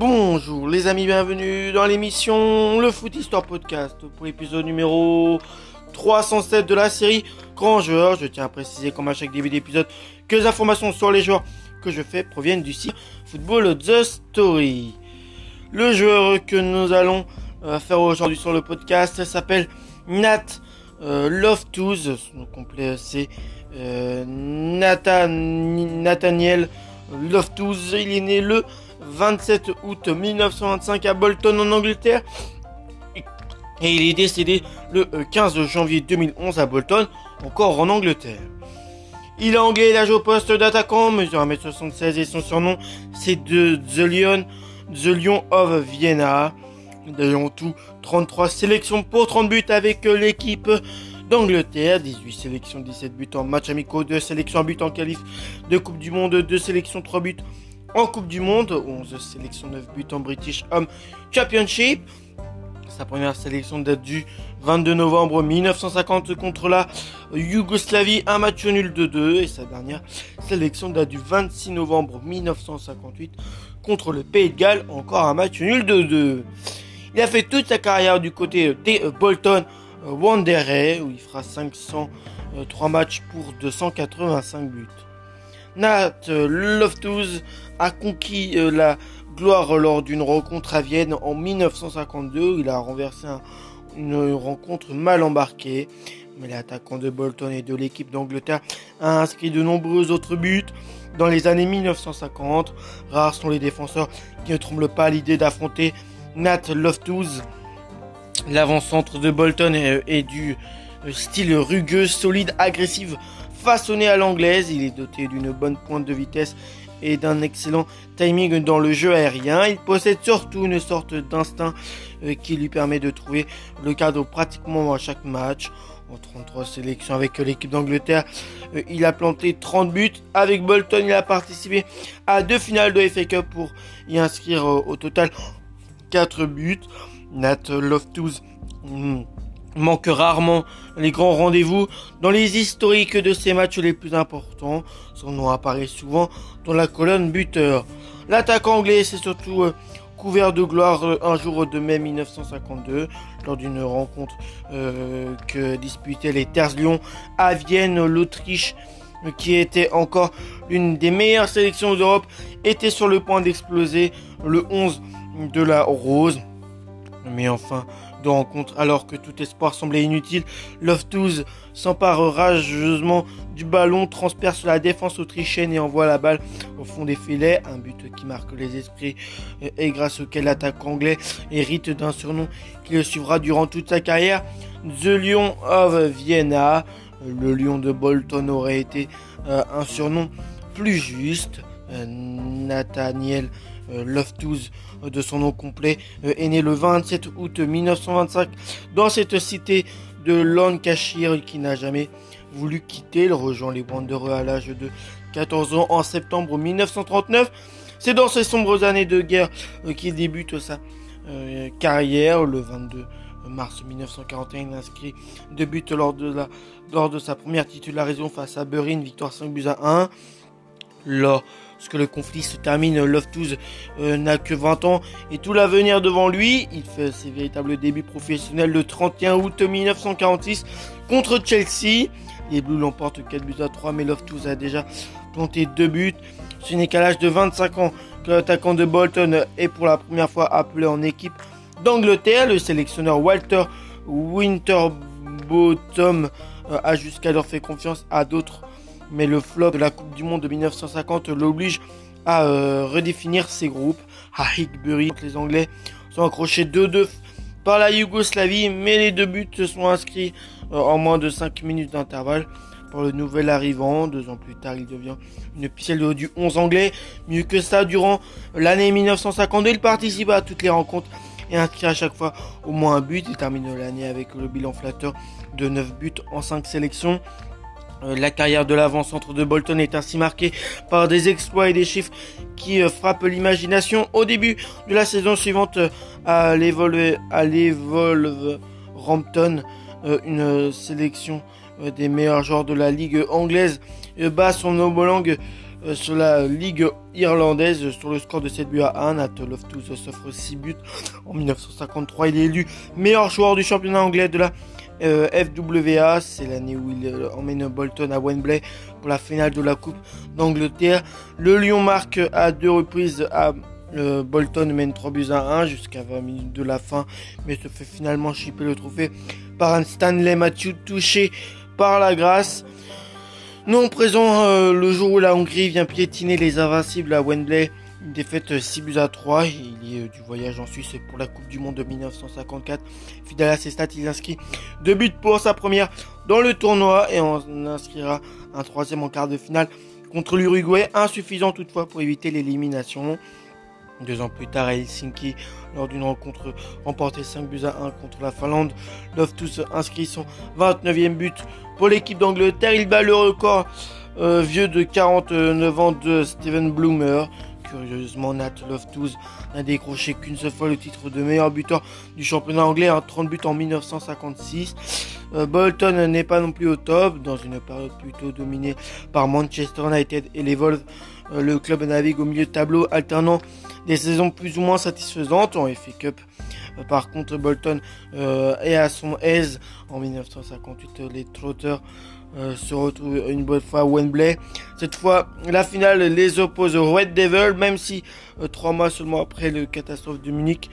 Bonjour les amis, bienvenue dans l'émission Le Foot Histoire Podcast pour l'épisode numéro 307 de la série Grand Joueur. Je tiens à préciser comme à chaque début d'épisode que les informations sur les joueurs que je fais proviennent du site Football The Story. Le joueur que nous allons euh, faire aujourd'hui sur le podcast s'appelle Nat euh, Loftus. Son complet c'est euh, Nathan, Nathaniel Loftus. Il est né le 27 août 1925 à Bolton en Angleterre. Et il est décédé le 15 euh, janvier 2011 à Bolton, encore en Angleterre. Il est anglais, il a au poste d'attaquant, mesure 1m76 et son surnom c'est The Lion, The Lion of Vienna. D'ailleurs tout 33 sélections pour 30 buts avec l'équipe d'Angleterre, 18 sélections, 17 buts en match amicaux, 2 sélections en but en qualif de Coupe du Monde, 2 sélections, 3 buts en Coupe du Monde, 11 sélections, 9 buts en British Home Championship. Sa première sélection date du 22 novembre 1950 contre la Yougoslavie, un match nul de 2. Et sa dernière sélection date du 26 novembre 1958 contre le Pays de Galles, encore un match nul de 2. Il a fait toute sa carrière du côté des Bolton Wanderers, où il fera 503 matchs pour 285 buts. Nat Loftus a conquis euh, la gloire lors d'une rencontre à Vienne en 1952. Il a renversé une rencontre mal embarquée. Mais l'attaquant de Bolton et de l'équipe d'Angleterre a inscrit de nombreux autres buts. Dans les années 1950, rares sont les défenseurs qui ne tremblent pas à l'idée d'affronter Nat Loftus. L'avant-centre de Bolton est, du style rugueux, solide, agressif, façonné à l'anglaise. Il est doté d'une bonne pointe de vitesse et d'un excellent timing dans le jeu aérien. Il possède surtout une sorte d'instinct euh, qui lui permet de trouver le cadre pratiquement à chaque match. En 33 sélections avec l'équipe d'Angleterre, euh, il a planté 30 buts. Avec Bolton, il a participé à deux finales de FA Cup pour y inscrire euh, au total 4 buts. Nat Loftus hmm, manque rarement les grands rendez-vous dans les historiques de ces matchs les plus importants. Son nom apparaît souvent dans la colonne buteur. L'attaquant anglais s'est surtout euh, couvert de gloire euh, un jour de mai 1952 lors d'une rencontre euh, que disputaient les Terres Lions à Vienne, l'Autriche qui était encore l'une des meilleures sélections d'Europe était sur le point d'exploser le 11 de la Rose. Mais enfin, de rencontre alors que tout espoir semblait inutile. Loftus s'empare rageusement du ballon, transperce la défense autrichienne et envoie la balle au fond des filets. Un but qui marque les esprits et grâce auquel l'attaque anglais hérite d'un surnom qui le suivra durant toute sa carrière. The Lion of Vienna. Le lion de Bolton aurait été euh, un surnom plus juste. Euh, Nathaniel euh, Loftus euh, de son nom complet est né le 27 août 1925 dans cette cité de Lancashire qui n'a jamais voulu quitter. Il rejoint les Wanderers à l'âge de 14 ans en septembre 1939. C'est dans ces sombres années de guerre qu'il débute sa carrière. Le 22 mars 1941, il inscrit deux buts lors de, la, lors de sa première titularisation face à Bury, victoire 5 buts à 1. Lors que le conflit se termine, Loftus euh, n'a que 20 ans et tout l'avenir devant lui. Il fait ses véritables débuts professionnels le 31 août 1946 contre Chelsea. Les Blues l'emportent 4 buts à 3, mais Loftus a déjà planté 2 buts. Ce n'est qu'à l'âge de 25 ans que l'attaquant de Bolton est pour la première fois appelé en équipe d'Angleterre. Le sélectionneur Walter Winterbottom euh, a jusqu'alors fait confiance à d'autres mais le flop de la Coupe du Monde de 1950 l'oblige à euh, redéfinir ses groupes. À Hickbury, les Anglais sont accrochés 2-2 par la Yougoslavie, mais les deux buts se sont inscrits euh, en moins de 5 minutes d'intervalle. Pour le nouvel arrivant, deux ans plus tard, il devient une pixel du 11 anglais. Mieux que ça, durant l'année 1952, il participe à toutes les rencontres et inscrit à chaque fois au moins un but. Il termine l'année avec le bilan flatteur de 9 buts en 5 sélections. Euh, la carrière de l'avant-centre de Bolton est ainsi marquée par des exploits et des chiffres qui euh, frappent l'imagination. Au début de la saison suivante, euh, à Rampton, une sélection des meilleurs joueurs de la ligue anglaise, bat son homologue sur la Ligue irlandaise sur le score de 7 buts à 1. Nat Loftus s'offre 6 buts en 1953. Il est élu meilleur joueur du championnat anglais de la euh, FWA. C'est l'année où il euh, emmène Bolton à Wembley pour la finale de la Coupe d'Angleterre. Le Lyon marque à deux reprises à Bolton mène 3 buts à 1 jusqu'à 20 minutes de la fin, mais se fait finalement chipper le trophée par un Stanley Matthew touché par la grâce. Non présent euh, le jour où la Hongrie vient piétiner les invincibles à Wembley. Une défaite 6 buts à 3. Il a du voyage en Suisse pour la Coupe du Monde de 1954. Fidèle à ses stats, il inscrit deux buts pour sa première dans le tournoi et en inscrira un troisième en quart de finale contre l'Uruguay. Insuffisant toutefois pour éviter l'élimination. Deux ans plus tard à Helsinki, lors d'une rencontre remportée 5 buts à 1 contre la Finlande, Loftus inscrit son 29e but pour l'équipe d'Angleterre. Il bat le record euh, vieux de 49 ans de Steven Bloomer. Curieusement, Nat Loftus n'a décroché qu'une seule fois le titre de meilleur buteur du championnat anglais, 30 buts en 1956. Euh, Bolton n'est pas non plus au top, dans une période plutôt dominée par Manchester United et les Wolves. Euh, le club navigue au milieu de tableau, alternant des saisons plus ou moins satisfaisantes en FA Cup. Euh, par contre, Bolton euh, est à son aise. En 1958, les Trotters euh, se retrouvent une bonne fois à Wembley. Cette fois, la finale les oppose aux Red Devils, même si trois mois seulement après le catastrophe de Munich,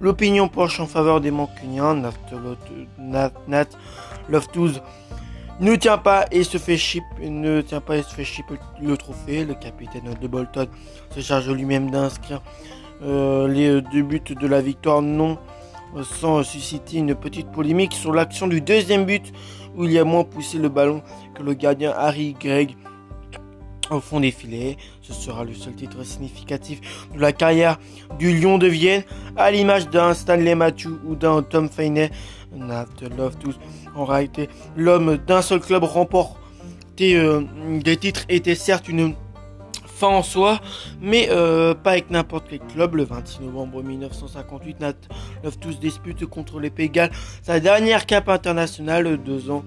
l'opinion penche en faveur des Mancuniens. Nat, Nat Loftus ne tient pas et se fait chip, ne tient pas et se fait chip le trophée. Le capitaine de Bolton se charge lui-même d'inscrire euh, les deux buts de la victoire, non sans susciter une petite polémique sur l'action du deuxième but où il y a moins poussé le ballon que le gardien Harry Gregg au fond des filets. Ce sera le seul titre significatif de la carrière du Lion de Vienne, à l'image d'un Stanley Matthew ou d'un Tom Feiney. Nat Loftus, en réalité, l'homme d'un seul club remporté euh, des titres était certes une en soi, mais euh, pas avec n'importe quel club. Le 26 novembre 1958, Nat Loftus dispute contre les Pays sa dernière cape internationale, deux ans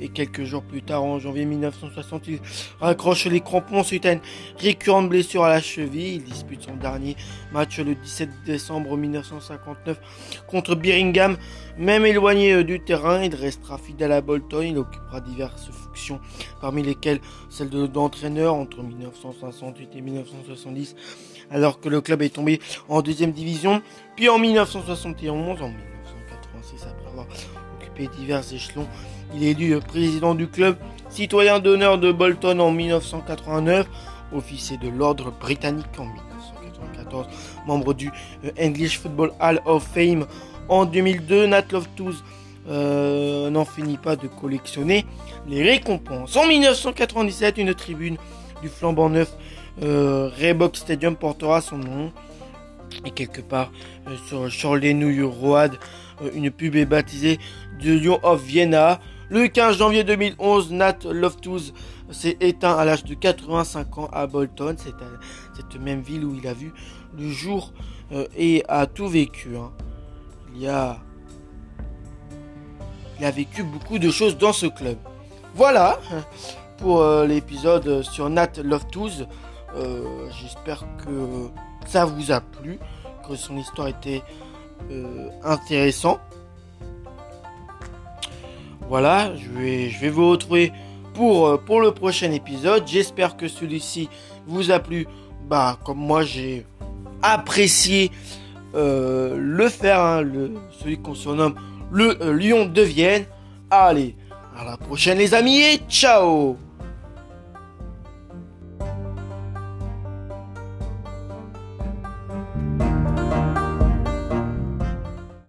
et quelques jours plus tard, en janvier 1960, il raccroche les crampons suite à une récurrente blessure à la cheville. Il dispute son dernier match le 17 décembre 1959 contre Birmingham. Même éloigné euh, du terrain, il restera fidèle à Bolton. Il occupera diverses fonctions, parmi lesquelles celle d'entraîneur entre 1968 et 1970, alors que le club est tombé en deuxième division. Puis en 1971, en 1986, après avoir divers échelons, il est élu président du club, citoyen d'honneur de Bolton en 1989, officier de l'ordre britannique en 1994, membre du euh, English Football Hall of Fame en 2002. Nat Loftus euh, n'en finit pas de collectionner les récompenses. En 1997, une tribune du flambant neuf euh, Reebok Stadium portera son nom. Et quelque part sur Charlie New Road, une pub est baptisée The Lion of Vienna. Le 15 janvier 2011, Nat Loftus s'est éteint à l'âge de 85 ans à Bolton. C'est cette même ville où il a vu le jour euh, et a tout vécu. Hein. Il y a, il a vécu beaucoup de choses dans ce club. Voilà pour euh, l'épisode sur Nat Loftus. Euh, j'espère que ça vous a plu, que son histoire était intéressante. Voilà, je vais, vous retrouver pour, euh, pour le prochain épisode. J'espère que celui-ci vous a plu. Bah, comme moi, j'ai apprécié euh, le faire, hein, celui qu'on surnomme le euh, lion de Vienne. Allez, à la prochaine les amis et ciao